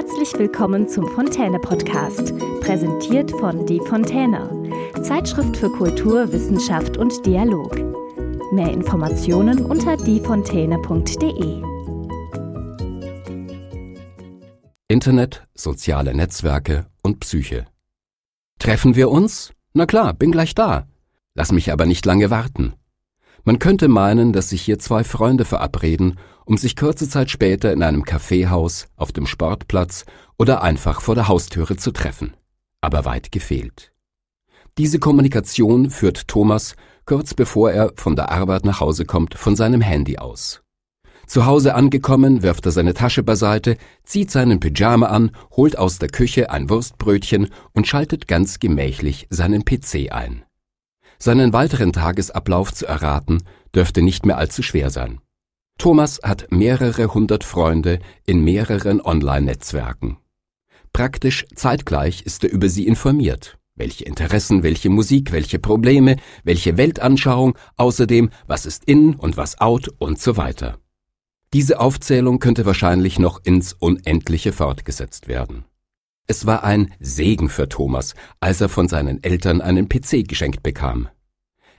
Herzlich willkommen zum Fontäne Podcast, präsentiert von Die Fontäne, Zeitschrift für Kultur, Wissenschaft und Dialog. Mehr Informationen unter diefontäne.de. Internet, soziale Netzwerke und Psyche. Treffen wir uns? Na klar, bin gleich da. Lass mich aber nicht lange warten. Man könnte meinen, dass sich hier zwei Freunde verabreden, um sich kurze Zeit später in einem Kaffeehaus, auf dem Sportplatz oder einfach vor der Haustüre zu treffen. Aber weit gefehlt. Diese Kommunikation führt Thomas kurz bevor er von der Arbeit nach Hause kommt, von seinem Handy aus. Zu Hause angekommen, wirft er seine Tasche beiseite, zieht seinen Pyjama an, holt aus der Küche ein Wurstbrötchen und schaltet ganz gemächlich seinen PC ein. Seinen weiteren Tagesablauf zu erraten, dürfte nicht mehr allzu schwer sein. Thomas hat mehrere hundert Freunde in mehreren Online-Netzwerken. Praktisch zeitgleich ist er über sie informiert. Welche Interessen, welche Musik, welche Probleme, welche Weltanschauung, außerdem was ist in und was out und so weiter. Diese Aufzählung könnte wahrscheinlich noch ins Unendliche fortgesetzt werden. Es war ein Segen für Thomas, als er von seinen Eltern einen PC geschenkt bekam.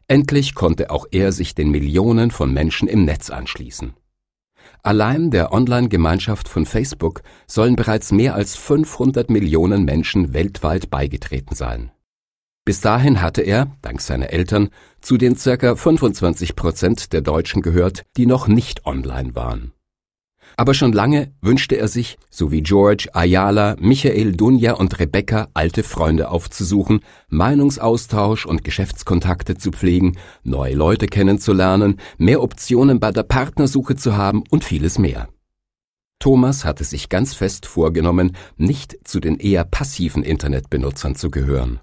Endlich konnte auch er sich den Millionen von Menschen im Netz anschließen. Allein der Online-Gemeinschaft von Facebook sollen bereits mehr als 500 Millionen Menschen weltweit beigetreten sein. Bis dahin hatte er, dank seiner Eltern, zu den circa 25 Prozent der Deutschen gehört, die noch nicht online waren. Aber schon lange wünschte er sich, so wie George, Ayala, Michael, Dunja und Rebecca, alte Freunde aufzusuchen, Meinungsaustausch und Geschäftskontakte zu pflegen, neue Leute kennenzulernen, mehr Optionen bei der Partnersuche zu haben und vieles mehr. Thomas hatte sich ganz fest vorgenommen, nicht zu den eher passiven Internetbenutzern zu gehören.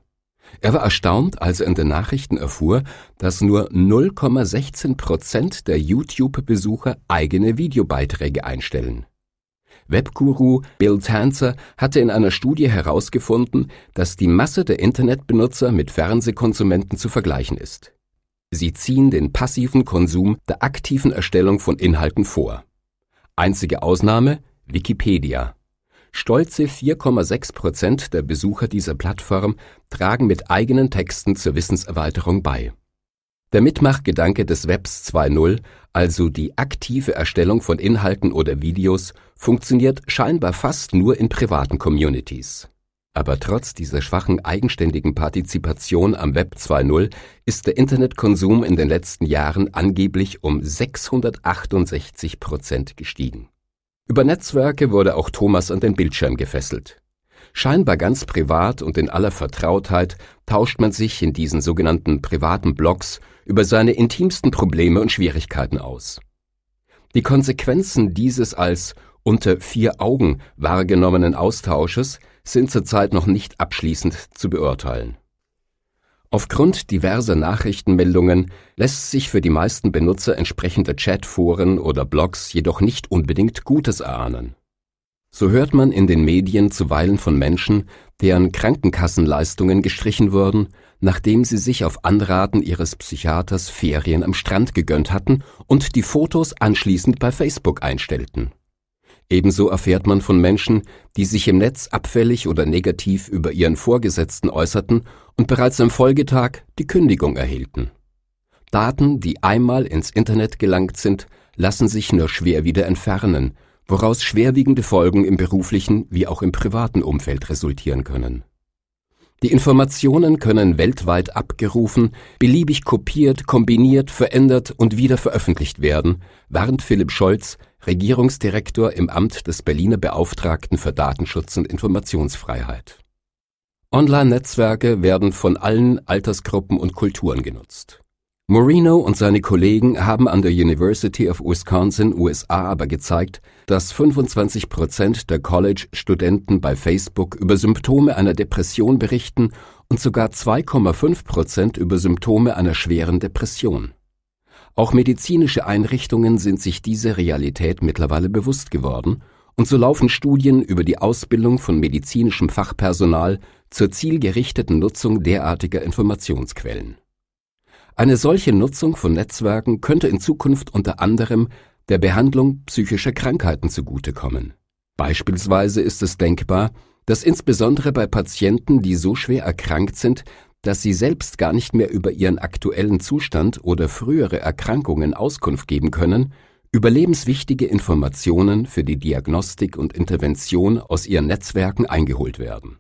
Er war erstaunt, als er in den Nachrichten erfuhr, dass nur 0,16 Prozent der YouTube-Besucher eigene Videobeiträge einstellen. Webguru Bill Tanzer hatte in einer Studie herausgefunden, dass die Masse der Internetbenutzer mit Fernsehkonsumenten zu vergleichen ist. Sie ziehen den passiven Konsum der aktiven Erstellung von Inhalten vor. Einzige Ausnahme Wikipedia. Stolze 4,6 Prozent der Besucher dieser Plattform tragen mit eigenen Texten zur Wissenserweiterung bei. Der Mitmachgedanke des Webs 2.0, also die aktive Erstellung von Inhalten oder Videos, funktioniert scheinbar fast nur in privaten Communities. Aber trotz dieser schwachen eigenständigen Partizipation am Web 2.0 ist der Internetkonsum in den letzten Jahren angeblich um 668 Prozent gestiegen. Über Netzwerke wurde auch Thomas an den Bildschirm gefesselt. Scheinbar ganz privat und in aller Vertrautheit tauscht man sich in diesen sogenannten privaten Blogs über seine intimsten Probleme und Schwierigkeiten aus. Die Konsequenzen dieses als unter vier Augen wahrgenommenen Austausches sind zurzeit noch nicht abschließend zu beurteilen. Aufgrund diverser Nachrichtenmeldungen lässt sich für die meisten Benutzer entsprechender Chatforen oder Blogs jedoch nicht unbedingt Gutes erahnen. So hört man in den Medien zuweilen von Menschen, deren Krankenkassenleistungen gestrichen wurden, nachdem sie sich auf Anraten ihres Psychiaters Ferien am Strand gegönnt hatten und die Fotos anschließend bei Facebook einstellten. Ebenso erfährt man von Menschen, die sich im Netz abfällig oder negativ über ihren Vorgesetzten äußerten und bereits am Folgetag die Kündigung erhielten. Daten, die einmal ins Internet gelangt sind, lassen sich nur schwer wieder entfernen, woraus schwerwiegende Folgen im beruflichen wie auch im privaten Umfeld resultieren können. Die Informationen können weltweit abgerufen, beliebig kopiert, kombiniert, verändert und wieder veröffentlicht werden, warnt Philipp Scholz, Regierungsdirektor im Amt des Berliner Beauftragten für Datenschutz und Informationsfreiheit. Online-Netzwerke werden von allen Altersgruppen und Kulturen genutzt. Moreno und seine Kollegen haben an der University of Wisconsin, USA aber gezeigt, dass 25 Prozent der College-Studenten bei Facebook über Symptome einer Depression berichten und sogar 2,5 Prozent über Symptome einer schweren Depression. Auch medizinische Einrichtungen sind sich dieser Realität mittlerweile bewusst geworden, und so laufen Studien über die Ausbildung von medizinischem Fachpersonal zur zielgerichteten Nutzung derartiger Informationsquellen. Eine solche Nutzung von Netzwerken könnte in Zukunft unter anderem der Behandlung psychischer Krankheiten zugutekommen. Beispielsweise ist es denkbar, dass insbesondere bei Patienten, die so schwer erkrankt sind, dass sie selbst gar nicht mehr über ihren aktuellen Zustand oder frühere Erkrankungen Auskunft geben können, überlebenswichtige Informationen für die Diagnostik und Intervention aus ihren Netzwerken eingeholt werden.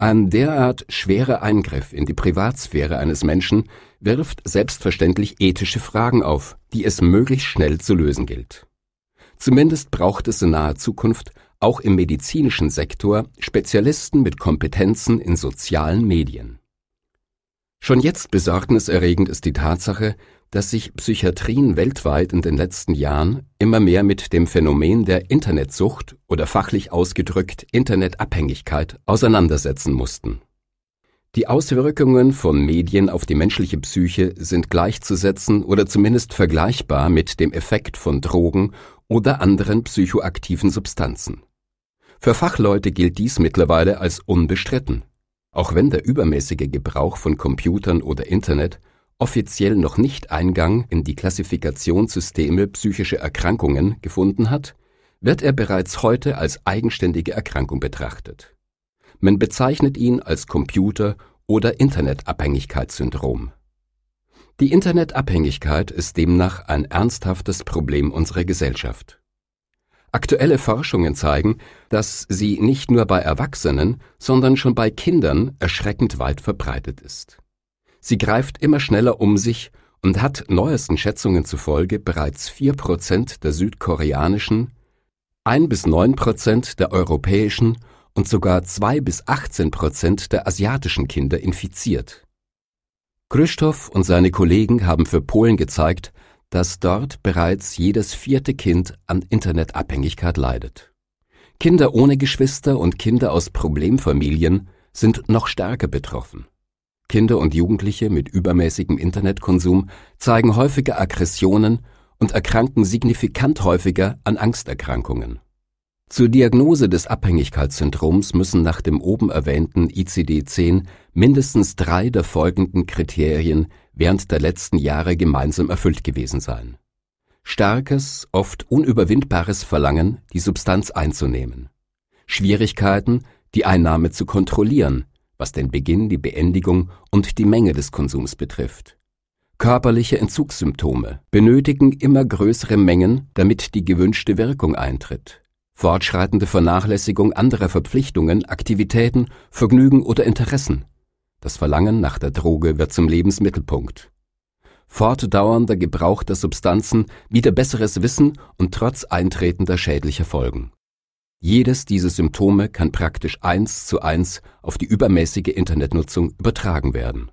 Ein derart schwerer Eingriff in die Privatsphäre eines Menschen wirft selbstverständlich ethische Fragen auf, die es möglichst schnell zu lösen gilt. Zumindest braucht es in naher Zukunft auch im medizinischen Sektor Spezialisten mit Kompetenzen in sozialen Medien. Schon jetzt besorgniserregend ist die Tatsache, dass sich Psychiatrien weltweit in den letzten Jahren immer mehr mit dem Phänomen der Internetsucht oder fachlich ausgedrückt Internetabhängigkeit auseinandersetzen mussten. Die Auswirkungen von Medien auf die menschliche Psyche sind gleichzusetzen oder zumindest vergleichbar mit dem Effekt von Drogen oder anderen psychoaktiven Substanzen. Für Fachleute gilt dies mittlerweile als unbestritten. Auch wenn der übermäßige Gebrauch von Computern oder Internet offiziell noch nicht Eingang in die Klassifikationssysteme psychische Erkrankungen gefunden hat, wird er bereits heute als eigenständige Erkrankung betrachtet. Man bezeichnet ihn als Computer- oder Internetabhängigkeitssyndrom. Die Internetabhängigkeit ist demnach ein ernsthaftes Problem unserer Gesellschaft. Aktuelle Forschungen zeigen, dass sie nicht nur bei Erwachsenen, sondern schon bei Kindern erschreckend weit verbreitet ist. Sie greift immer schneller um sich und hat neuesten Schätzungen zufolge bereits vier Prozent der südkoreanischen, ein bis neun Prozent der europäischen und sogar zwei bis achtzehn Prozent der asiatischen Kinder infiziert. Krzysztof und seine Kollegen haben für Polen gezeigt, dass dort bereits jedes vierte Kind an Internetabhängigkeit leidet. Kinder ohne Geschwister und Kinder aus Problemfamilien sind noch stärker betroffen. Kinder und Jugendliche mit übermäßigem Internetkonsum zeigen häufiger Aggressionen und erkranken signifikant häufiger an Angsterkrankungen. Zur Diagnose des Abhängigkeitssyndroms müssen nach dem oben erwähnten ICD-10 mindestens drei der folgenden Kriterien während der letzten Jahre gemeinsam erfüllt gewesen sein. Starkes, oft unüberwindbares Verlangen, die Substanz einzunehmen. Schwierigkeiten, die Einnahme zu kontrollieren, was den Beginn, die Beendigung und die Menge des Konsums betrifft. Körperliche Entzugssymptome benötigen immer größere Mengen, damit die gewünschte Wirkung eintritt fortschreitende Vernachlässigung anderer Verpflichtungen, Aktivitäten, Vergnügen oder Interessen. Das Verlangen nach der Droge wird zum Lebensmittelpunkt. Fortdauernder Gebrauch der Substanzen, wieder besseres Wissen und trotz eintretender schädlicher Folgen. Jedes dieser Symptome kann praktisch eins zu eins auf die übermäßige Internetnutzung übertragen werden.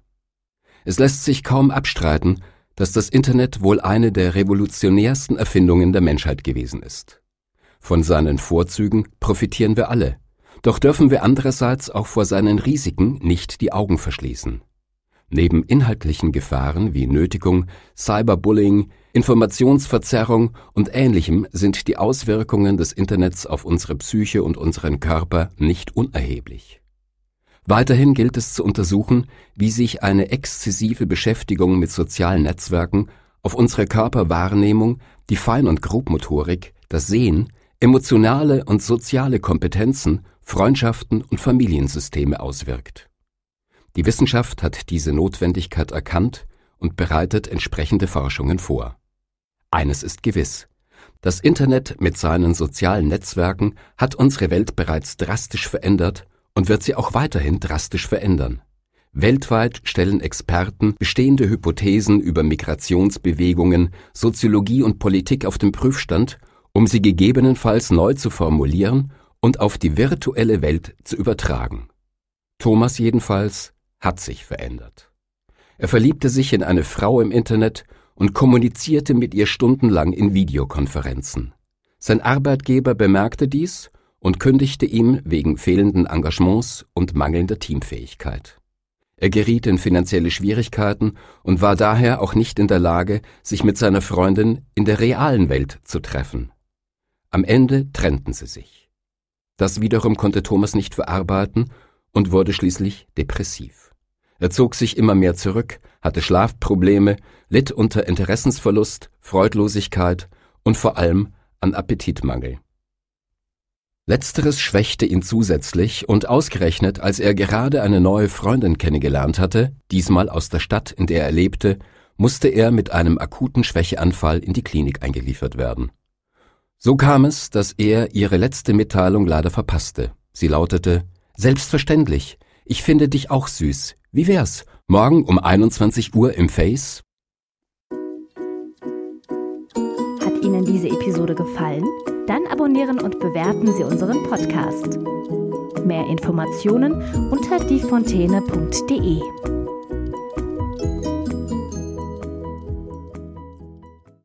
Es lässt sich kaum abstreiten, dass das Internet wohl eine der revolutionärsten Erfindungen der Menschheit gewesen ist. Von seinen Vorzügen profitieren wir alle, doch dürfen wir andererseits auch vor seinen Risiken nicht die Augen verschließen. Neben inhaltlichen Gefahren wie Nötigung, Cyberbullying, Informationsverzerrung und Ähnlichem sind die Auswirkungen des Internets auf unsere Psyche und unseren Körper nicht unerheblich. Weiterhin gilt es zu untersuchen, wie sich eine exzessive Beschäftigung mit sozialen Netzwerken auf unsere Körperwahrnehmung, die Fein- und Grobmotorik, das Sehen, emotionale und soziale Kompetenzen, Freundschaften und Familiensysteme auswirkt. Die Wissenschaft hat diese Notwendigkeit erkannt und bereitet entsprechende Forschungen vor. Eines ist gewiss. Das Internet mit seinen sozialen Netzwerken hat unsere Welt bereits drastisch verändert und wird sie auch weiterhin drastisch verändern. Weltweit stellen Experten bestehende Hypothesen über Migrationsbewegungen, Soziologie und Politik auf den Prüfstand um sie gegebenenfalls neu zu formulieren und auf die virtuelle Welt zu übertragen. Thomas jedenfalls hat sich verändert. Er verliebte sich in eine Frau im Internet und kommunizierte mit ihr stundenlang in Videokonferenzen. Sein Arbeitgeber bemerkte dies und kündigte ihm wegen fehlenden Engagements und mangelnder Teamfähigkeit. Er geriet in finanzielle Schwierigkeiten und war daher auch nicht in der Lage, sich mit seiner Freundin in der realen Welt zu treffen. Am Ende trennten sie sich. Das wiederum konnte Thomas nicht verarbeiten und wurde schließlich depressiv. Er zog sich immer mehr zurück, hatte Schlafprobleme, litt unter Interessensverlust, Freudlosigkeit und vor allem an Appetitmangel. Letzteres schwächte ihn zusätzlich und ausgerechnet, als er gerade eine neue Freundin kennengelernt hatte, diesmal aus der Stadt, in der er lebte, musste er mit einem akuten Schwächeanfall in die Klinik eingeliefert werden. So kam es, dass er ihre letzte Mitteilung leider verpasste. Sie lautete Selbstverständlich, ich finde dich auch süß. Wie wär's? Morgen um 21 Uhr im Face? Hat Ihnen diese Episode gefallen? Dann abonnieren und bewerten Sie unseren Podcast. Mehr Informationen unter diefontäne.de.